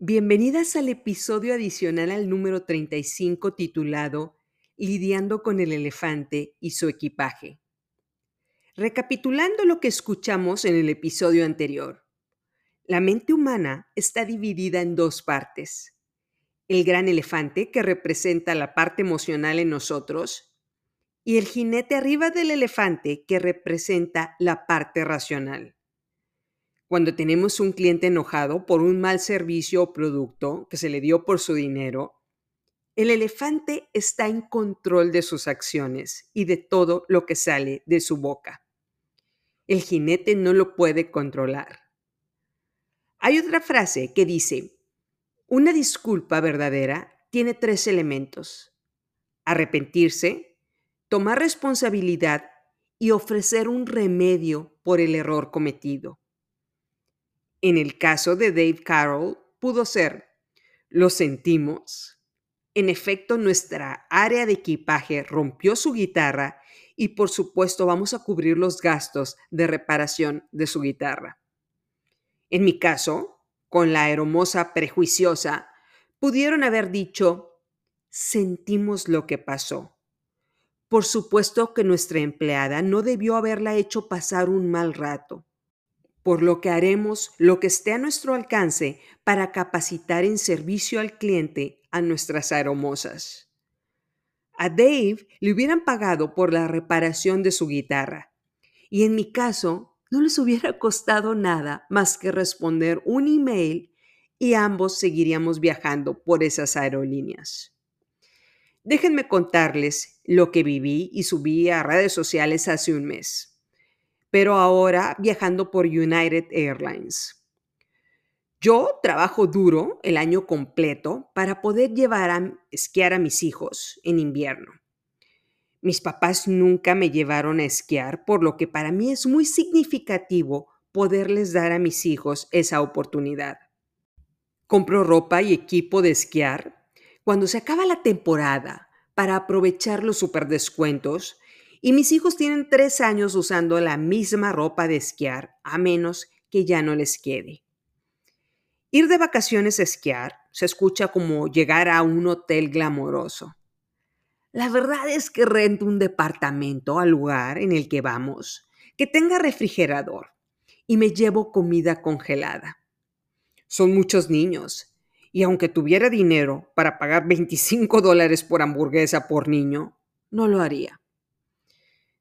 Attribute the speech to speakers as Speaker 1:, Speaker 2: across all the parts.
Speaker 1: Bienvenidas al episodio adicional al número 35 titulado Lidiando con el elefante y su equipaje. Recapitulando lo que escuchamos en el episodio anterior, la mente humana está dividida en dos partes. El gran elefante, que representa la parte emocional en nosotros, y el jinete arriba del elefante, que representa la parte racional. Cuando tenemos un cliente enojado por un mal servicio o producto que se le dio por su dinero, el elefante está en control de sus acciones y de todo lo que sale de su boca. El jinete no lo puede controlar. Hay otra frase que dice, una disculpa verdadera tiene tres elementos. Arrepentirse, tomar responsabilidad y ofrecer un remedio por el error cometido. En el caso de Dave Carroll, pudo ser, lo sentimos. En efecto, nuestra área de equipaje rompió su guitarra y por supuesto vamos a cubrir los gastos de reparación de su guitarra. En mi caso, con la aeromosa prejuiciosa, pudieron haber dicho, sentimos lo que pasó. Por supuesto que nuestra empleada no debió haberla hecho pasar un mal rato por lo que haremos lo que esté a nuestro alcance para capacitar en servicio al cliente a nuestras aeromosas. A Dave le hubieran pagado por la reparación de su guitarra y en mi caso no les hubiera costado nada más que responder un email y ambos seguiríamos viajando por esas aerolíneas. Déjenme contarles lo que viví y subí a redes sociales hace un mes pero ahora viajando por United Airlines. Yo trabajo duro el año completo para poder llevar a esquiar a mis hijos en invierno. Mis papás nunca me llevaron a esquiar, por lo que para mí es muy significativo poderles dar a mis hijos esa oportunidad. Compro ropa y equipo de esquiar cuando se acaba la temporada para aprovechar los superdescuentos y mis hijos tienen tres años usando la misma ropa de esquiar, a menos que ya no les quede. Ir de vacaciones a esquiar se escucha como llegar a un hotel glamoroso. La verdad es que rento un departamento al lugar en el que vamos, que tenga refrigerador, y me llevo comida congelada. Son muchos niños, y aunque tuviera dinero para pagar 25 dólares por hamburguesa por niño, no lo haría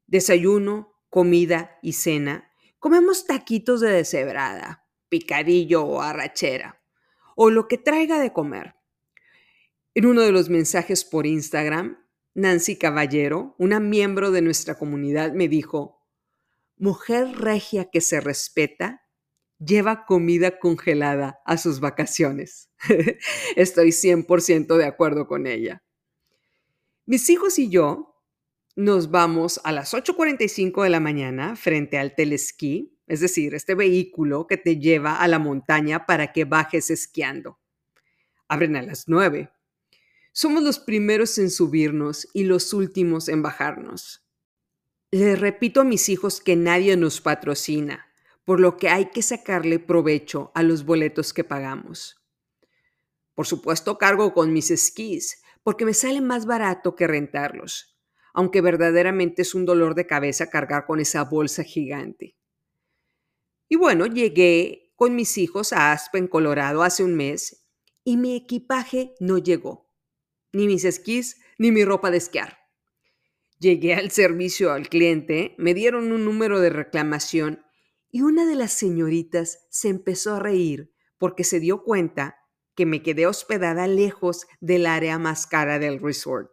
Speaker 1: desayuno, comida y cena, comemos taquitos de deshebrada, picadillo o arrachera, o lo que traiga de comer. En uno de los mensajes por Instagram, Nancy Caballero, una miembro de nuestra comunidad, me dijo, mujer regia que se respeta, lleva comida congelada a sus vacaciones. Estoy 100% de acuerdo con ella. Mis hijos y yo nos vamos a las 8.45 de la mañana frente al telesquí, es decir, este vehículo que te lleva a la montaña para que bajes esquiando. Abren a las 9. Somos los primeros en subirnos y los últimos en bajarnos. Les repito a mis hijos que nadie nos patrocina, por lo que hay que sacarle provecho a los boletos que pagamos. Por supuesto, cargo con mis esquís, porque me sale más barato que rentarlos aunque verdaderamente es un dolor de cabeza cargar con esa bolsa gigante. Y bueno, llegué con mis hijos a Aspen, Colorado, hace un mes y mi equipaje no llegó, ni mis esquís, ni mi ropa de esquiar. Llegué al servicio al cliente, me dieron un número de reclamación y una de las señoritas se empezó a reír porque se dio cuenta que me quedé hospedada lejos del área más cara del resort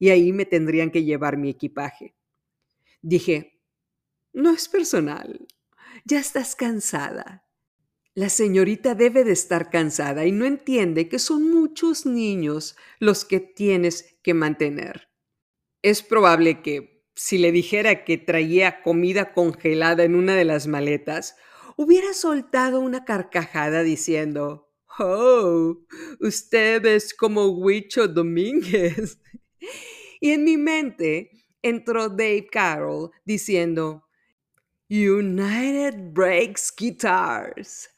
Speaker 1: y ahí me tendrían que llevar mi equipaje. Dije, no es personal, ya estás cansada. La señorita debe de estar cansada y no entiende que son muchos niños los que tienes que mantener. Es probable que si le dijera que traía comida congelada en una de las maletas, hubiera soltado una carcajada diciendo, Oh, usted es como Huicho Domínguez. Y en mi mente entró Dave Carroll diciendo, United Breaks Guitars.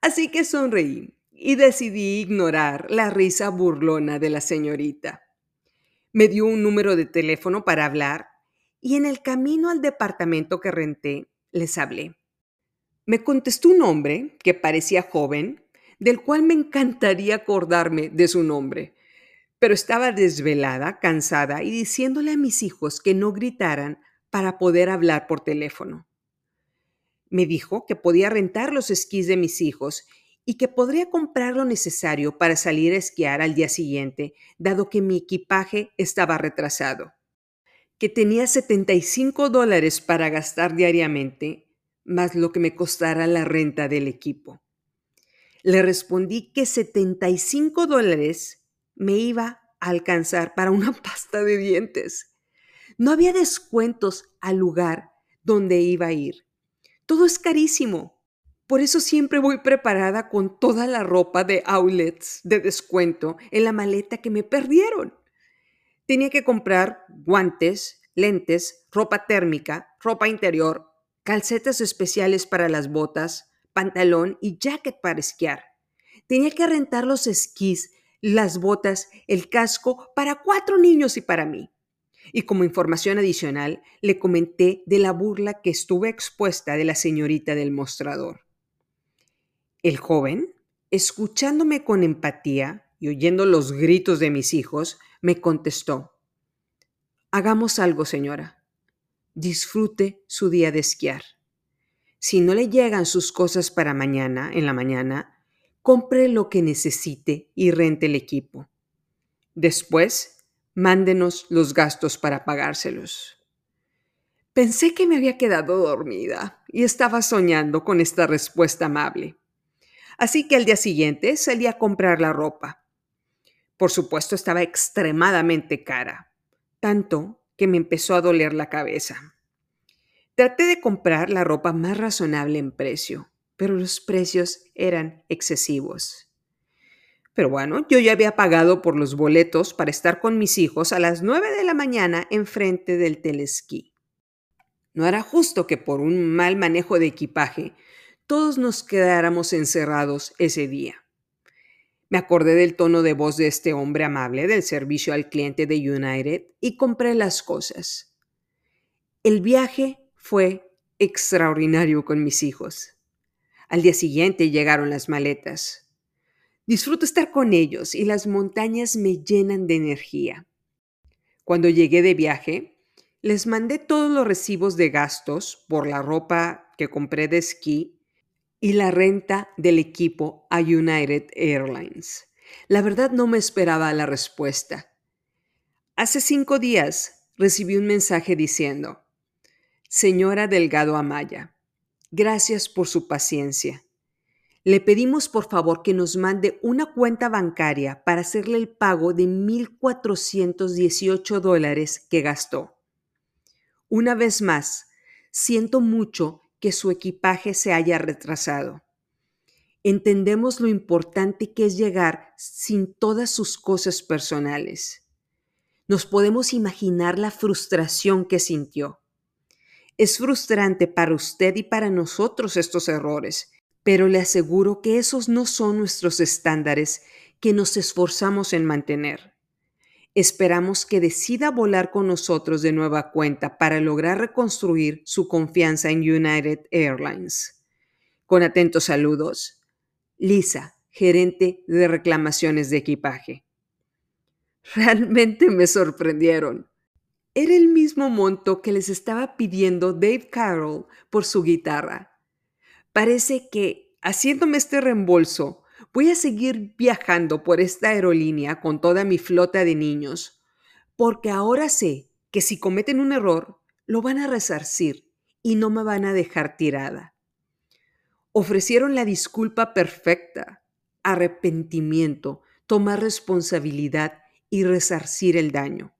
Speaker 1: Así que sonreí y decidí ignorar la risa burlona de la señorita. Me dio un número de teléfono para hablar y en el camino al departamento que renté les hablé. Me contestó un hombre que parecía joven, del cual me encantaría acordarme de su nombre, pero estaba desvelada, cansada y diciéndole a mis hijos que no gritaran para poder hablar por teléfono. Me dijo que podía rentar los esquís de mis hijos y que podría comprar lo necesario para salir a esquiar al día siguiente, dado que mi equipaje estaba retrasado. Que tenía 75 dólares para gastar diariamente, más lo que me costara la renta del equipo. Le respondí que 75 dólares me iba a alcanzar para una pasta de dientes. No había descuentos al lugar donde iba a ir. Todo es carísimo. Por eso siempre voy preparada con toda la ropa de outlets de descuento en la maleta que me perdieron. Tenía que comprar guantes, lentes, ropa térmica, ropa interior, calcetas especiales para las botas, pantalón y jacket para esquiar. Tenía que rentar los esquís, las botas, el casco para cuatro niños y para mí. Y como información adicional, le comenté de la burla que estuve expuesta de la señorita del mostrador. El joven, escuchándome con empatía y oyendo los gritos de mis hijos, me contestó, Hagamos algo, señora. Disfrute su día de esquiar. Si no le llegan sus cosas para mañana, en la mañana, compre lo que necesite y rente el equipo. Después, mándenos los gastos para pagárselos. Pensé que me había quedado dormida y estaba soñando con esta respuesta amable. Así que al día siguiente salí a comprar la ropa. Por supuesto estaba extremadamente cara, tanto que me empezó a doler la cabeza. Traté de comprar la ropa más razonable en precio, pero los precios eran excesivos. Pero bueno, yo ya había pagado por los boletos para estar con mis hijos a las 9 de la mañana enfrente del telesquí. No era justo que por un mal manejo de equipaje todos nos quedáramos encerrados ese día. Me acordé del tono de voz de este hombre amable del servicio al cliente de United y compré las cosas. El viaje fue extraordinario con mis hijos. Al día siguiente llegaron las maletas. Disfruto estar con ellos y las montañas me llenan de energía. Cuando llegué de viaje, les mandé todos los recibos de gastos por la ropa que compré de esquí y la renta del equipo a United Airlines. La verdad no me esperaba la respuesta. Hace cinco días recibí un mensaje diciendo, Señora Delgado Amaya, gracias por su paciencia. Le pedimos por favor que nos mande una cuenta bancaria para hacerle el pago de 1.418 dólares que gastó. Una vez más, siento mucho que su equipaje se haya retrasado. Entendemos lo importante que es llegar sin todas sus cosas personales. Nos podemos imaginar la frustración que sintió. Es frustrante para usted y para nosotros estos errores, pero le aseguro que esos no son nuestros estándares que nos esforzamos en mantener. Esperamos que decida volar con nosotros de nueva cuenta para lograr reconstruir su confianza en United Airlines. Con atentos saludos, Lisa, gerente de reclamaciones de equipaje. Realmente me sorprendieron. Era el mismo monto que les estaba pidiendo Dave Carroll por su guitarra. Parece que, haciéndome este reembolso, Voy a seguir viajando por esta aerolínea con toda mi flota de niños, porque ahora sé que si cometen un error, lo van a resarcir y no me van a dejar tirada. Ofrecieron la disculpa perfecta, arrepentimiento, tomar responsabilidad y resarcir el daño.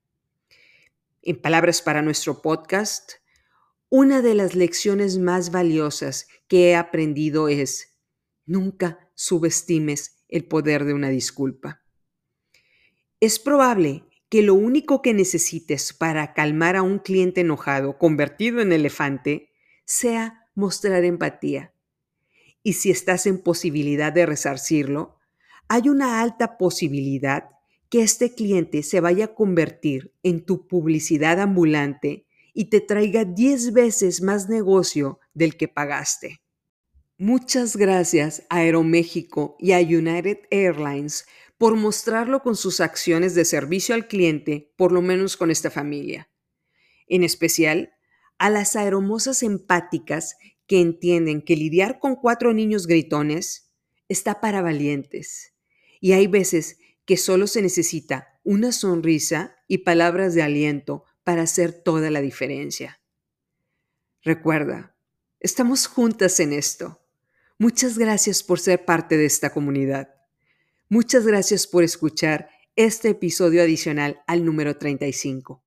Speaker 1: En palabras para nuestro podcast, una de las lecciones más valiosas que he aprendido es, nunca subestimes el poder de una disculpa. Es probable que lo único que necesites para calmar a un cliente enojado convertido en elefante sea mostrar empatía. Y si estás en posibilidad de resarcirlo, hay una alta posibilidad que este cliente se vaya a convertir en tu publicidad ambulante y te traiga 10 veces más negocio del que pagaste. Muchas gracias a Aeroméxico y a United Airlines por mostrarlo con sus acciones de servicio al cliente, por lo menos con esta familia. En especial, a las aeromosas empáticas que entienden que lidiar con cuatro niños gritones está para valientes. Y hay veces que solo se necesita una sonrisa y palabras de aliento para hacer toda la diferencia. Recuerda, estamos juntas en esto. Muchas gracias por ser parte de esta comunidad. Muchas gracias por escuchar este episodio adicional al número 35.